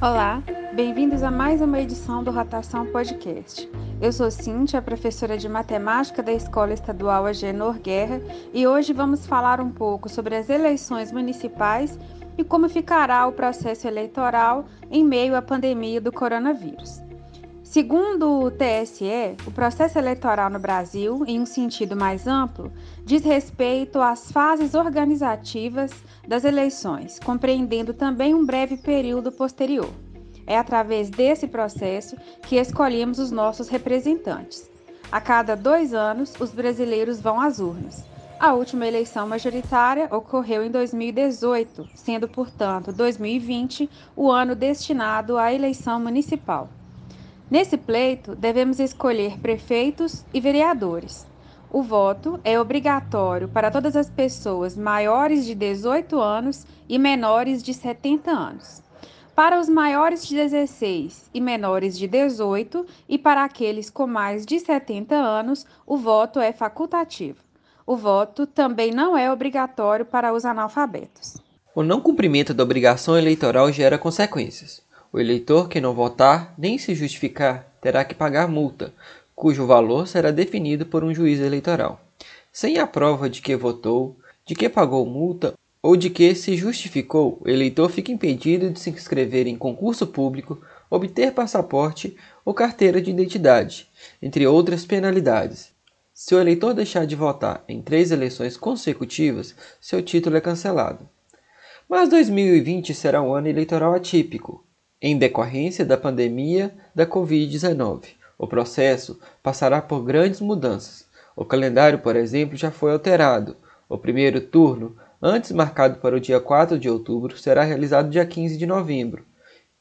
Olá, bem-vindos a mais uma edição do Rotação Podcast. Eu sou Cíntia, professora de matemática da Escola Estadual Agenor Guerra, e hoje vamos falar um pouco sobre as eleições municipais e como ficará o processo eleitoral em meio à pandemia do coronavírus. Segundo o TSE, o processo eleitoral no Brasil, em um sentido mais amplo, diz respeito às fases organizativas das eleições, compreendendo também um breve período posterior. É através desse processo que escolhemos os nossos representantes. A cada dois anos, os brasileiros vão às urnas. A última eleição majoritária ocorreu em 2018, sendo, portanto, 2020 o ano destinado à eleição municipal. Nesse pleito, devemos escolher prefeitos e vereadores. O voto é obrigatório para todas as pessoas maiores de 18 anos e menores de 70 anos. Para os maiores de 16 e menores de 18 e para aqueles com mais de 70 anos, o voto é facultativo. O voto também não é obrigatório para os analfabetos. O não cumprimento da obrigação eleitoral gera consequências. O eleitor que não votar nem se justificar terá que pagar multa, cujo valor será definido por um juiz eleitoral. Sem a prova de que votou, de que pagou multa ou de que se justificou, o eleitor fica impedido de se inscrever em concurso público, obter passaporte ou carteira de identidade, entre outras penalidades. Se o eleitor deixar de votar em três eleições consecutivas, seu título é cancelado. Mas 2020 será um ano eleitoral atípico, em decorrência da pandemia da Covid-19. O processo passará por grandes mudanças. O calendário, por exemplo, já foi alterado. O primeiro turno, antes marcado para o dia 4 de outubro, será realizado dia 15 de novembro.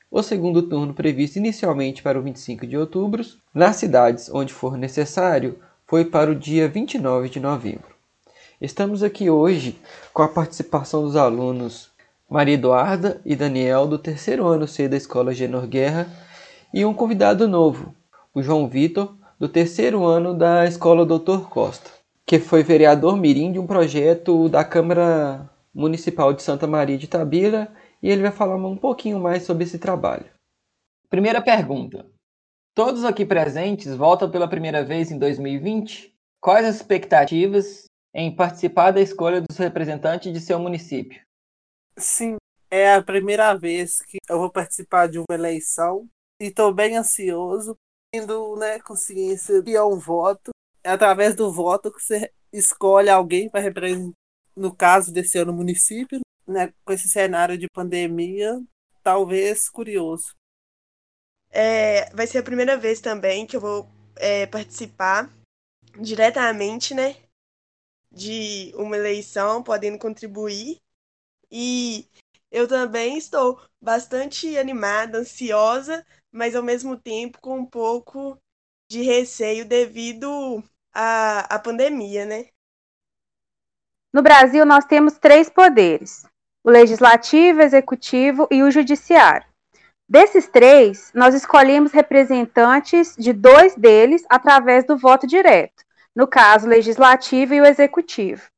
O segundo turno, previsto inicialmente para o 25 de outubro, nas cidades onde for necessário, foi para o dia 29 de novembro. Estamos aqui hoje com a participação dos alunos Maria Eduarda e Daniel, do terceiro ano C da Escola Genor Guerra, e um convidado novo, o João Vitor, do terceiro ano da Escola Doutor Costa, que foi vereador mirim de um projeto da Câmara Municipal de Santa Maria de Tabira, e ele vai falar um pouquinho mais sobre esse trabalho. Primeira pergunta. Todos aqui presentes voltam pela primeira vez em 2020? Quais as expectativas em participar da escolha dos representantes de seu município? Sim, é a primeira vez que eu vou participar de uma eleição e estou bem ansioso, tendo né, consciência que é um voto. É através do voto que você escolhe alguém para representar, no caso desse ano, o município, né, com esse cenário de pandemia, talvez curioso. É, vai ser a primeira vez também que eu vou é, participar diretamente, né, de uma eleição, podendo contribuir e eu também estou bastante animada, ansiosa, mas ao mesmo tempo com um pouco de receio devido à, à pandemia, né? No Brasil, nós temos três poderes: o legislativo, o executivo e o judiciário. Desses três, nós escolhemos representantes de dois deles através do voto direto, no caso, o legislativo e o executivo.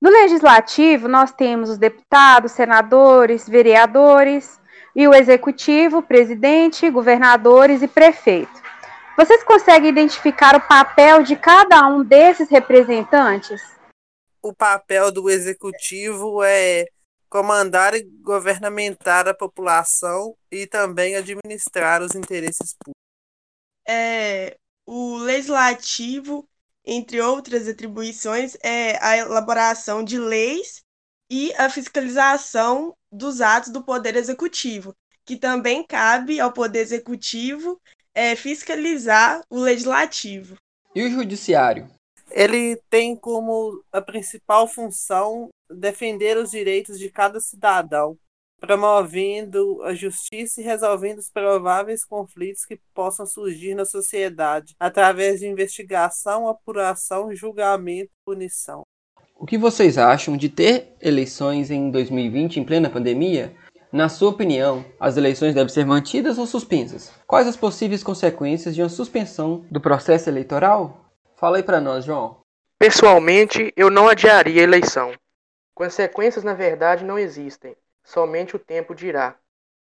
No legislativo, nós temos os deputados, senadores, vereadores e o executivo, presidente, governadores e prefeito. Vocês conseguem identificar o papel de cada um desses representantes? O papel do executivo é comandar e governamentar a população e também administrar os interesses públicos. É, o legislativo entre outras atribuições, é a elaboração de leis e a fiscalização dos atos do Poder Executivo, que também cabe ao Poder Executivo é, fiscalizar o Legislativo. E o Judiciário? Ele tem como a principal função defender os direitos de cada cidadão promovendo a justiça e resolvendo os prováveis conflitos que possam surgir na sociedade, através de investigação, apuração, julgamento e punição. O que vocês acham de ter eleições em 2020 em plena pandemia? Na sua opinião, as eleições devem ser mantidas ou suspensas? Quais as possíveis consequências de uma suspensão do processo eleitoral? Fala aí para nós, João. Pessoalmente, eu não adiaria a eleição. Consequências, na verdade, não existem somente o tempo dirá.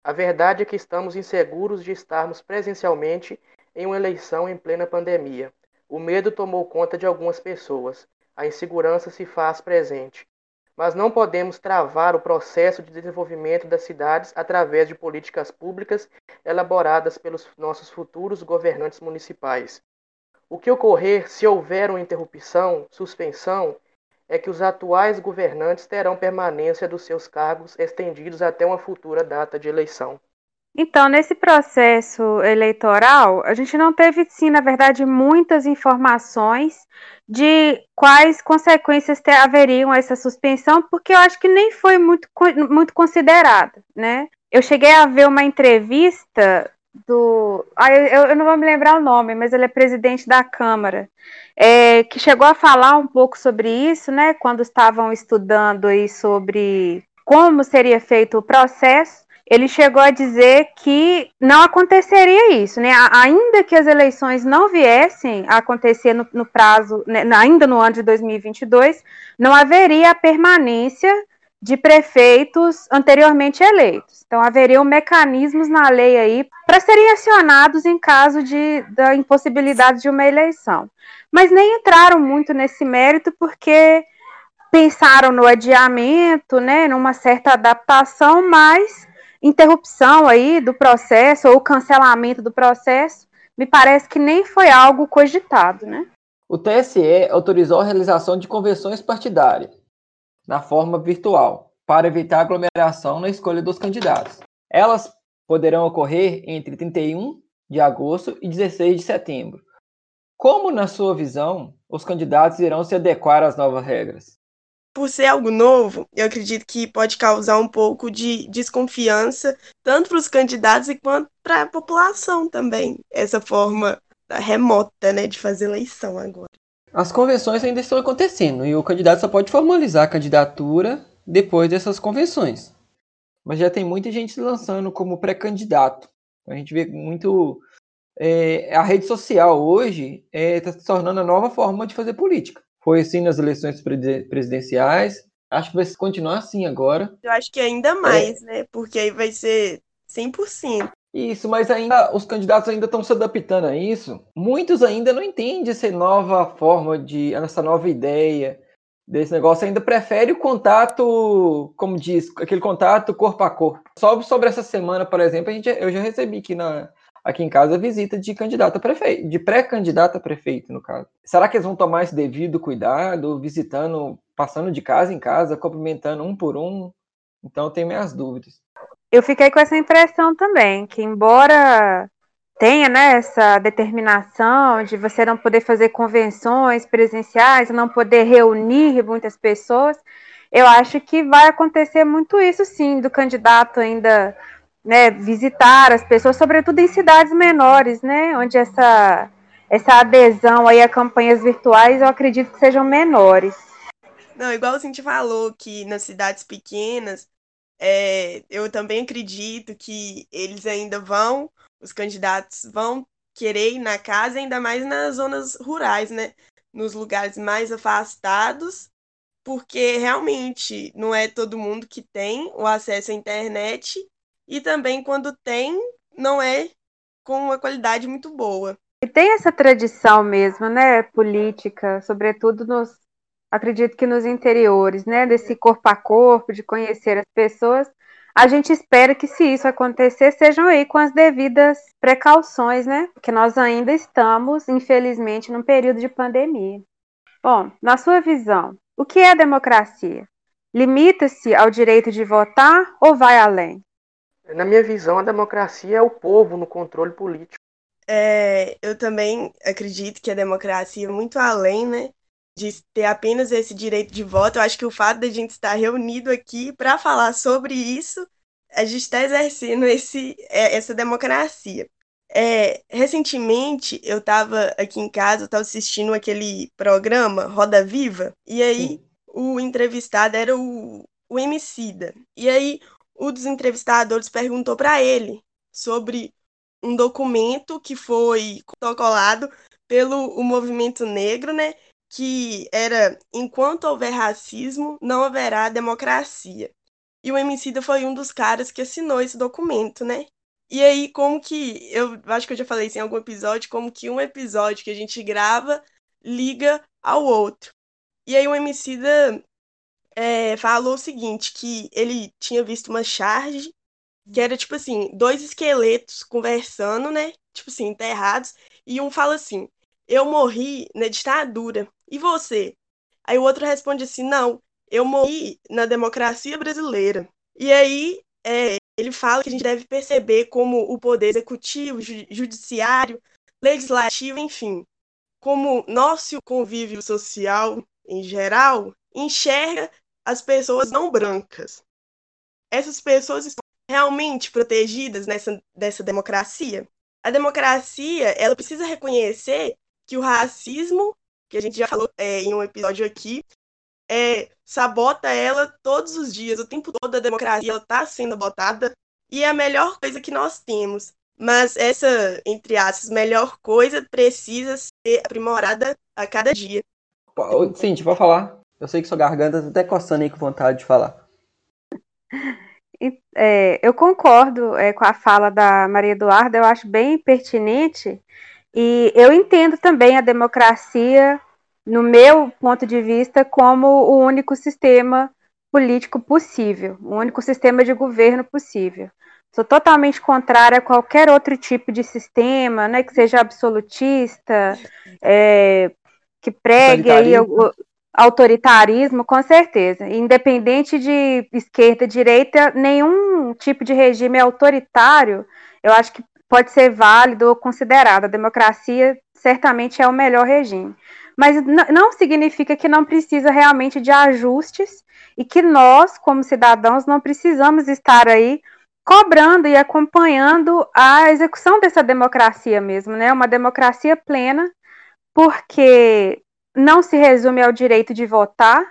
A verdade é que estamos inseguros de estarmos presencialmente em uma eleição em plena pandemia. O medo tomou conta de algumas pessoas. A insegurança se faz presente. Mas não podemos travar o processo de desenvolvimento das cidades através de políticas públicas elaboradas pelos nossos futuros governantes municipais. O que ocorrer se houver uma interrupção, suspensão, é que os atuais governantes terão permanência dos seus cargos estendidos até uma futura data de eleição. Então, nesse processo eleitoral, a gente não teve, sim, na verdade, muitas informações de quais consequências ter, haveriam essa suspensão, porque eu acho que nem foi muito, muito considerada, né? Eu cheguei a ver uma entrevista do. Ah, eu, eu não vou me lembrar o nome, mas ele é presidente da Câmara, é, que chegou a falar um pouco sobre isso, né? Quando estavam estudando aí sobre como seria feito o processo, ele chegou a dizer que não aconteceria isso, né? Ainda que as eleições não viessem a acontecer no, no prazo, né, ainda no ano de 2022, não haveria a permanência de prefeitos anteriormente eleitos. Então, haveriam mecanismos na lei aí para serem acionados em caso de, da impossibilidade de uma eleição. Mas nem entraram muito nesse mérito porque pensaram no adiamento, né, numa certa adaptação, mas interrupção aí do processo ou cancelamento do processo, me parece que nem foi algo cogitado, né? O TSE autorizou a realização de convenções partidárias na forma virtual, para evitar aglomeração na escolha dos candidatos. Elas poderão ocorrer entre 31 de agosto e 16 de setembro. Como, na sua visão, os candidatos irão se adequar às novas regras? Por ser algo novo, eu acredito que pode causar um pouco de desconfiança, tanto para os candidatos quanto para a população também, essa forma remota né, de fazer eleição agora. As convenções ainda estão acontecendo e o candidato só pode formalizar a candidatura depois dessas convenções. Mas já tem muita gente se lançando como pré-candidato. A gente vê muito. É, a rede social hoje está é, tá se tornando a nova forma de fazer política. Foi assim nas eleições presidenciais. Acho que vai continuar assim agora. Eu acho que ainda mais, é. né? Porque aí vai ser 100%. Isso, mas ainda os candidatos ainda estão se adaptando a isso. Muitos ainda não entendem essa nova forma de, essa nova ideia desse negócio. Ainda prefere o contato, como diz, aquele contato corpo a corpo. Só sobre essa semana, por exemplo, a gente, eu já recebi aqui na aqui em casa visita de candidato a prefeito, de pré-candidato a prefeito, no caso. Será que eles vão tomar esse devido cuidado, visitando, passando de casa em casa, cumprimentando um por um? Então, tem minhas dúvidas eu fiquei com essa impressão também, que embora tenha né, essa determinação de você não poder fazer convenções presenciais, não poder reunir muitas pessoas, eu acho que vai acontecer muito isso sim, do candidato ainda né, visitar as pessoas, sobretudo em cidades menores, né, onde essa, essa adesão aí a campanhas virtuais eu acredito que sejam menores. Não, igual a gente falou que nas cidades pequenas é, eu também acredito que eles ainda vão, os candidatos vão querer ir na casa, ainda mais nas zonas rurais, né? Nos lugares mais afastados, porque realmente não é todo mundo que tem o acesso à internet e também quando tem, não é com uma qualidade muito boa. E tem essa tradição mesmo, né, política, sobretudo nos acredito que nos interiores, né, desse corpo a corpo, de conhecer as pessoas, a gente espera que se isso acontecer, sejam aí com as devidas precauções, né? Porque nós ainda estamos, infelizmente, num período de pandemia. Bom, na sua visão, o que é democracia? Limita-se ao direito de votar ou vai além? Na minha visão, a democracia é o povo no controle político. É, eu também acredito que a democracia é muito além, né? De ter apenas esse direito de voto. Eu acho que o fato de a gente estar reunido aqui para falar sobre isso, a gente está exercendo esse, é, essa democracia. É, recentemente, eu estava aqui em casa, estava assistindo aquele programa Roda Viva, e aí Sim. o entrevistado era o, o Emicida. E aí um dos entrevistadores perguntou para ele sobre um documento que foi protocolado pelo o movimento negro, né, que era enquanto houver racismo, não haverá democracia. e o Emicida foi um dos caras que assinou esse documento, né? E aí, como que. Eu acho que eu já falei isso em algum episódio, como que um episódio que a gente grava liga ao outro. E aí o Emicida é, falou o seguinte, que ele tinha visto uma charge, que era tipo assim, dois esqueletos conversando, né? Tipo assim, enterrados, e um fala assim: Eu morri na ditadura. E você? Aí o outro responde assim: Não, eu morri na democracia brasileira. E aí é, ele fala que a gente deve perceber como o poder executivo, judiciário, legislativo, enfim, como nosso convívio social em geral enxerga as pessoas não brancas. Essas pessoas estão realmente protegidas nessa dessa democracia? A democracia, ela precisa reconhecer que o racismo, que a gente já falou é, em um episódio aqui, é, sabota ela todos os dias, o tempo todo a democracia está sendo botada e é a melhor coisa que nós temos. Mas essa, entre aspas, melhor coisa precisa ser aprimorada a cada dia. Sim, pode falar. Eu sei que sua garganta está até coçando aí com vontade de falar. É, eu concordo é, com a fala da Maria Eduarda, eu acho bem pertinente, e eu entendo também a democracia no meu ponto de vista, como o único sistema político possível, o único sistema de governo possível. Sou totalmente contrária a qualquer outro tipo de sistema, né, que seja absolutista, é, que pregue aí o, autoritarismo, com certeza. Independente de esquerda, direita, nenhum tipo de regime autoritário, eu acho que pode ser válido ou considerado. A democracia certamente é o melhor regime mas não significa que não precisa realmente de ajustes e que nós, como cidadãos, não precisamos estar aí cobrando e acompanhando a execução dessa democracia mesmo, né? Uma democracia plena, porque não se resume ao direito de votar,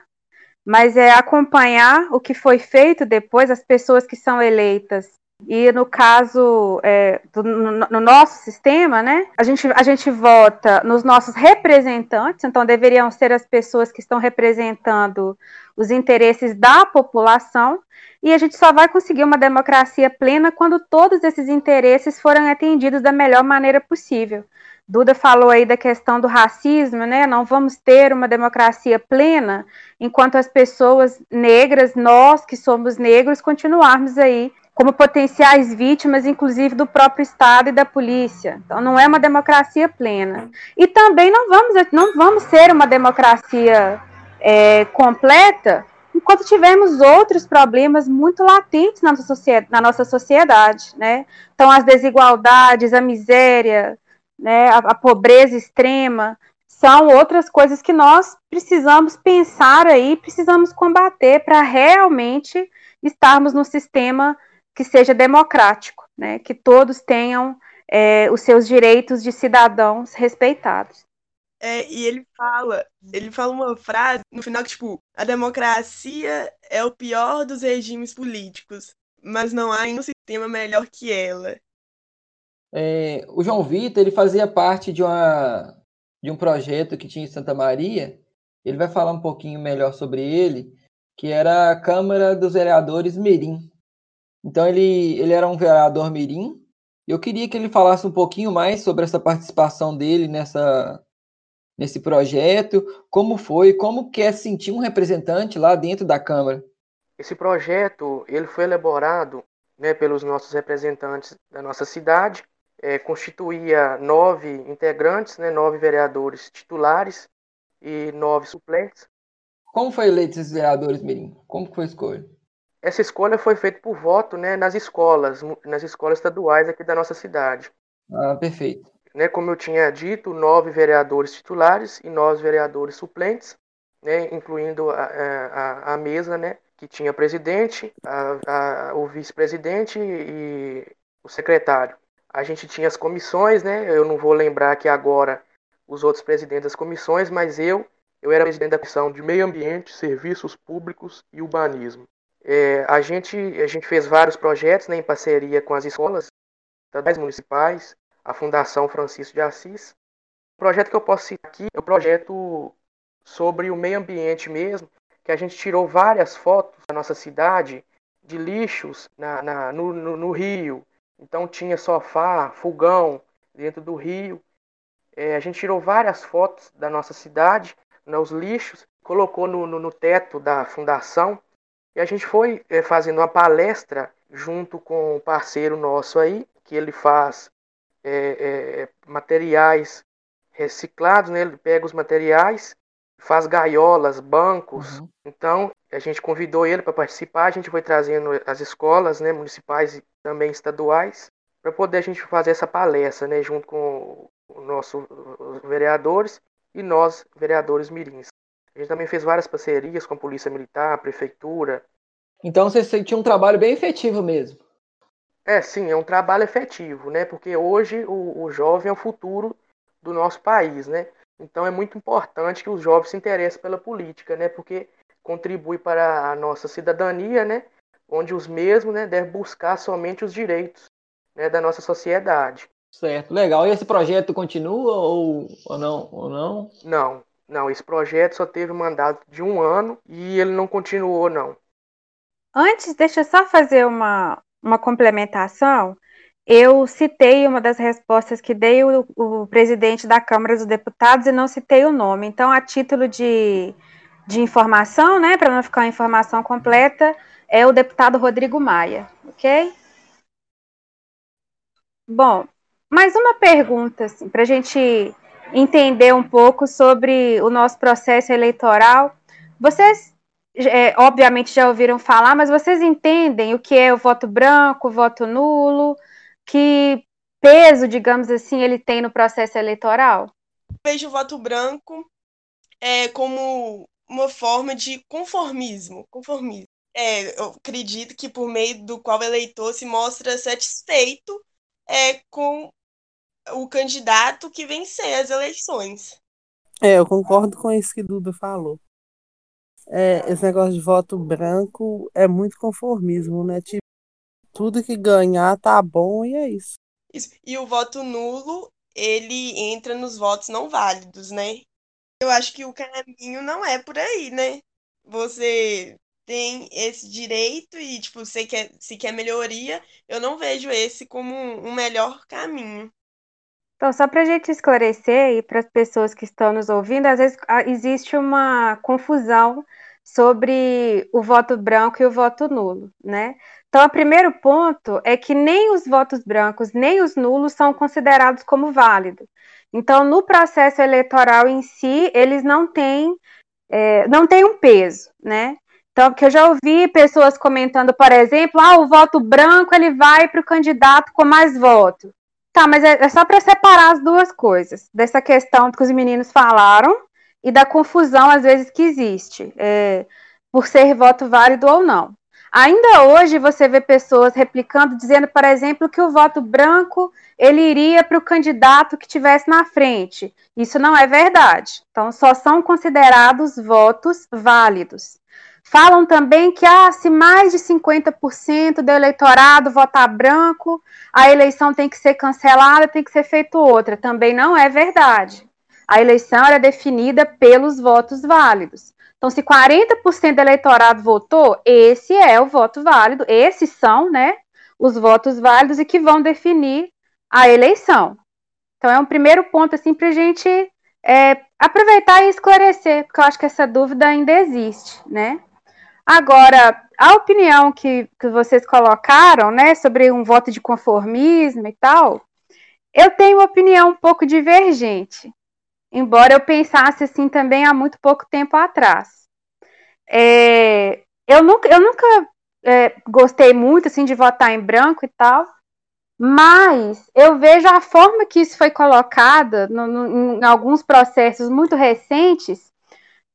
mas é acompanhar o que foi feito depois, as pessoas que são eleitas e no caso é, do, no, no, nosso sistema, né, a gente, a gente vota nos nossos representantes, então deveriam ser as pessoas que estão representando os interesses da população, e a gente só vai conseguir uma democracia plena quando todos esses interesses forem atendidos da melhor maneira possível. Duda falou aí da questão do racismo, né? Não vamos ter uma democracia plena enquanto as pessoas negras, nós que somos negros, continuarmos aí como potenciais vítimas, inclusive do próprio Estado e da polícia. Então, não é uma democracia plena. E também não vamos, não vamos ser uma democracia é, completa enquanto tivermos outros problemas muito latentes na nossa sociedade, na nossa sociedade né? Então, as desigualdades, a miséria, né, a, a pobreza extrema, são outras coisas que nós precisamos pensar aí, precisamos combater para realmente estarmos no sistema que seja democrático, né? que todos tenham é, os seus direitos de cidadãos respeitados. É, e ele fala, ele fala uma frase no final que, tipo, a democracia é o pior dos regimes políticos, mas não há nenhum sistema melhor que ela. É, o João Vitor, ele fazia parte de, uma, de um projeto que tinha em Santa Maria, ele vai falar um pouquinho melhor sobre ele, que era a Câmara dos Vereadores Mirim. Então ele, ele era um vereador mirim. Eu queria que ele falasse um pouquinho mais sobre essa participação dele nessa nesse projeto, como foi, como que é sentir um representante lá dentro da Câmara. Esse projeto ele foi elaborado né, pelos nossos representantes da nossa cidade, é, constituía nove integrantes, né, nove vereadores titulares e nove suplentes. Como foi eleito esses vereadores, Mirim? Como foi a escolha? Essa escolha foi feita por voto né, nas escolas, nas escolas estaduais aqui da nossa cidade. Ah, perfeito. Né, como eu tinha dito, nove vereadores titulares e nove vereadores suplentes, né, incluindo a, a, a mesa, né, que tinha presidente, a, a, o vice-presidente e o secretário. A gente tinha as comissões, né, eu não vou lembrar aqui agora os outros presidentes das comissões, mas eu, eu era presidente da comissão de Meio Ambiente, Serviços Públicos e Urbanismo. É, a, gente, a gente fez vários projetos né, em parceria com as escolas estaduais municipais, a Fundação Francisco de Assis. O projeto que eu posso citar aqui é o um projeto sobre o meio ambiente mesmo, que a gente tirou várias fotos da nossa cidade de lixos na, na no, no, no, rio. Então tinha sofá, fogão dentro do rio. É, a gente tirou várias fotos da nossa cidade, né, os lixos, colocou no, no, no teto da fundação. E a gente foi é, fazendo uma palestra junto com um parceiro nosso aí, que ele faz é, é, materiais reciclados, né? ele pega os materiais, faz gaiolas, bancos. Uhum. Então, a gente convidou ele para participar, a gente foi trazendo as escolas né, municipais e também estaduais, para poder a gente fazer essa palestra, né, junto com os nossos vereadores e nós, vereadores mirins. A gente também fez várias parcerias com a Polícia Militar, a Prefeitura. Então, você tinha um trabalho bem efetivo mesmo. É, sim, é um trabalho efetivo, né? Porque hoje o, o jovem é o futuro do nosso país, né? Então é muito importante que os jovens se interessem pela política, né? Porque contribui para a nossa cidadania, né? Onde os mesmos, né, devem buscar somente os direitos né, da nossa sociedade. Certo, legal. E esse projeto continua ou, ou não? Ou não? Não, não. Esse projeto só teve mandato de um ano e ele não continuou, não. Antes, deixa eu só fazer uma, uma complementação, eu citei uma das respostas que dei o, o, presidente da Câmara dos Deputados e não citei o nome. Então, a título de, de informação, né, para não ficar a informação completa, é o deputado Rodrigo Maia, ok? Bom, mais uma pergunta, assim, para a gente entender um pouco sobre o nosso processo eleitoral. Vocês é, obviamente já ouviram falar, mas vocês entendem o que é o voto branco, o voto nulo? Que peso, digamos assim, ele tem no processo eleitoral? Vejo o voto branco é, como uma forma de conformismo. conformismo. É, eu acredito que por meio do qual o eleitor se mostra satisfeito é, com o candidato que vencer as eleições. É, eu concordo com isso que Duda falou é, esse negócio de voto branco é muito conformismo, né? Tipo, tudo que ganhar tá bom e é isso. isso. E o voto nulo, ele entra nos votos não válidos, né? Eu acho que o caminho não é por aí, né? Você tem esse direito e, tipo, você quer, se quer melhoria, eu não vejo esse como um melhor caminho. Então, só para a gente esclarecer e para as pessoas que estão nos ouvindo, às vezes ah, existe uma confusão sobre o voto branco e o voto nulo, né? Então, o primeiro ponto é que nem os votos brancos nem os nulos são considerados como válidos. Então, no processo eleitoral em si, eles não têm, é, não têm um peso, né? Então, porque eu já ouvi pessoas comentando, por exemplo, ah, o voto branco ele vai para o candidato com mais votos. Tá, mas é, é só para separar as duas coisas, dessa questão que os meninos falaram e da confusão, às vezes, que existe, é, por ser voto válido ou não. Ainda hoje você vê pessoas replicando, dizendo, por exemplo, que o voto branco ele iria para o candidato que tivesse na frente. Isso não é verdade. Então, só são considerados votos válidos. Falam também que ah, se mais de 50% do eleitorado votar branco, a eleição tem que ser cancelada, tem que ser feita outra. Também não é verdade. A eleição era definida pelos votos válidos. Então, se 40% do eleitorado votou, esse é o voto válido, esses são, né, os votos válidos e que vão definir a eleição. Então, é um primeiro ponto, assim, para a gente é, aproveitar e esclarecer, porque eu acho que essa dúvida ainda existe, né? Agora, a opinião que, que vocês colocaram, né, sobre um voto de conformismo e tal, eu tenho uma opinião um pouco divergente, embora eu pensasse assim também há muito pouco tempo atrás. É, eu nunca, eu nunca é, gostei muito assim de votar em branco e tal, mas eu vejo a forma que isso foi colocada no, no, em alguns processos muito recentes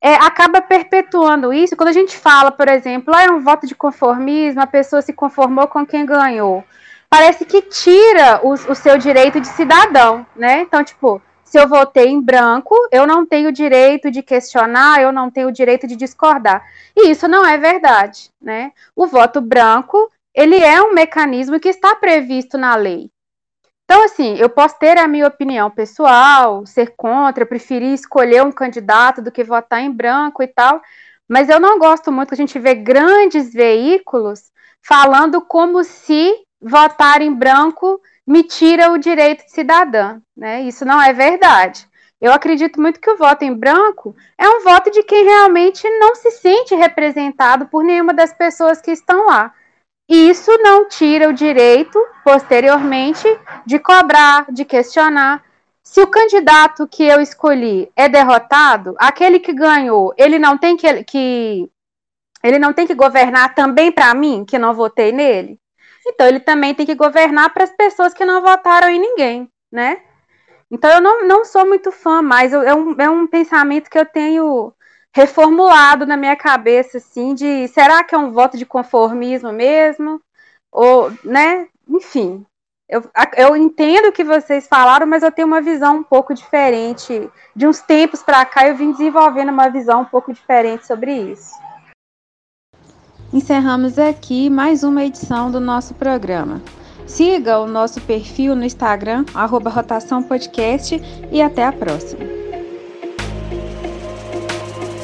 é, acaba perpetuando isso. Quando a gente fala, por exemplo, ah, é um voto de conformismo, a pessoa se conformou com quem ganhou. Parece que tira o, o seu direito de cidadão, né? Então, tipo, se eu votei em branco, eu não tenho direito de questionar, eu não tenho direito de discordar. E isso não é verdade, né? O voto branco, ele é um mecanismo que está previsto na lei. Então, assim, eu posso ter a minha opinião pessoal, ser contra, preferir escolher um candidato do que votar em branco e tal, mas eu não gosto muito que a gente vê grandes veículos falando como se votar em branco me tira o direito de cidadã, né? Isso não é verdade. Eu acredito muito que o voto em branco é um voto de quem realmente não se sente representado por nenhuma das pessoas que estão lá. Isso não tira o direito, posteriormente, de cobrar, de questionar. Se o candidato que eu escolhi é derrotado, aquele que ganhou, ele não tem que, que ele não tem que governar também para mim, que não votei nele? Então ele também tem que governar para as pessoas que não votaram em ninguém, né? Então eu não, não sou muito fã, mas eu, é, um, é um pensamento que eu tenho reformulado na minha cabeça, assim, de será que é um voto de conformismo mesmo? Ou, né? Enfim, eu, eu entendo o que vocês falaram, mas eu tenho uma visão um pouco diferente. De uns tempos para cá, eu vim desenvolvendo uma visão um pouco diferente sobre isso. Encerramos aqui mais uma edição do nosso programa. Siga o nosso perfil no Instagram, arroba Rotação Podcast, e até a próxima.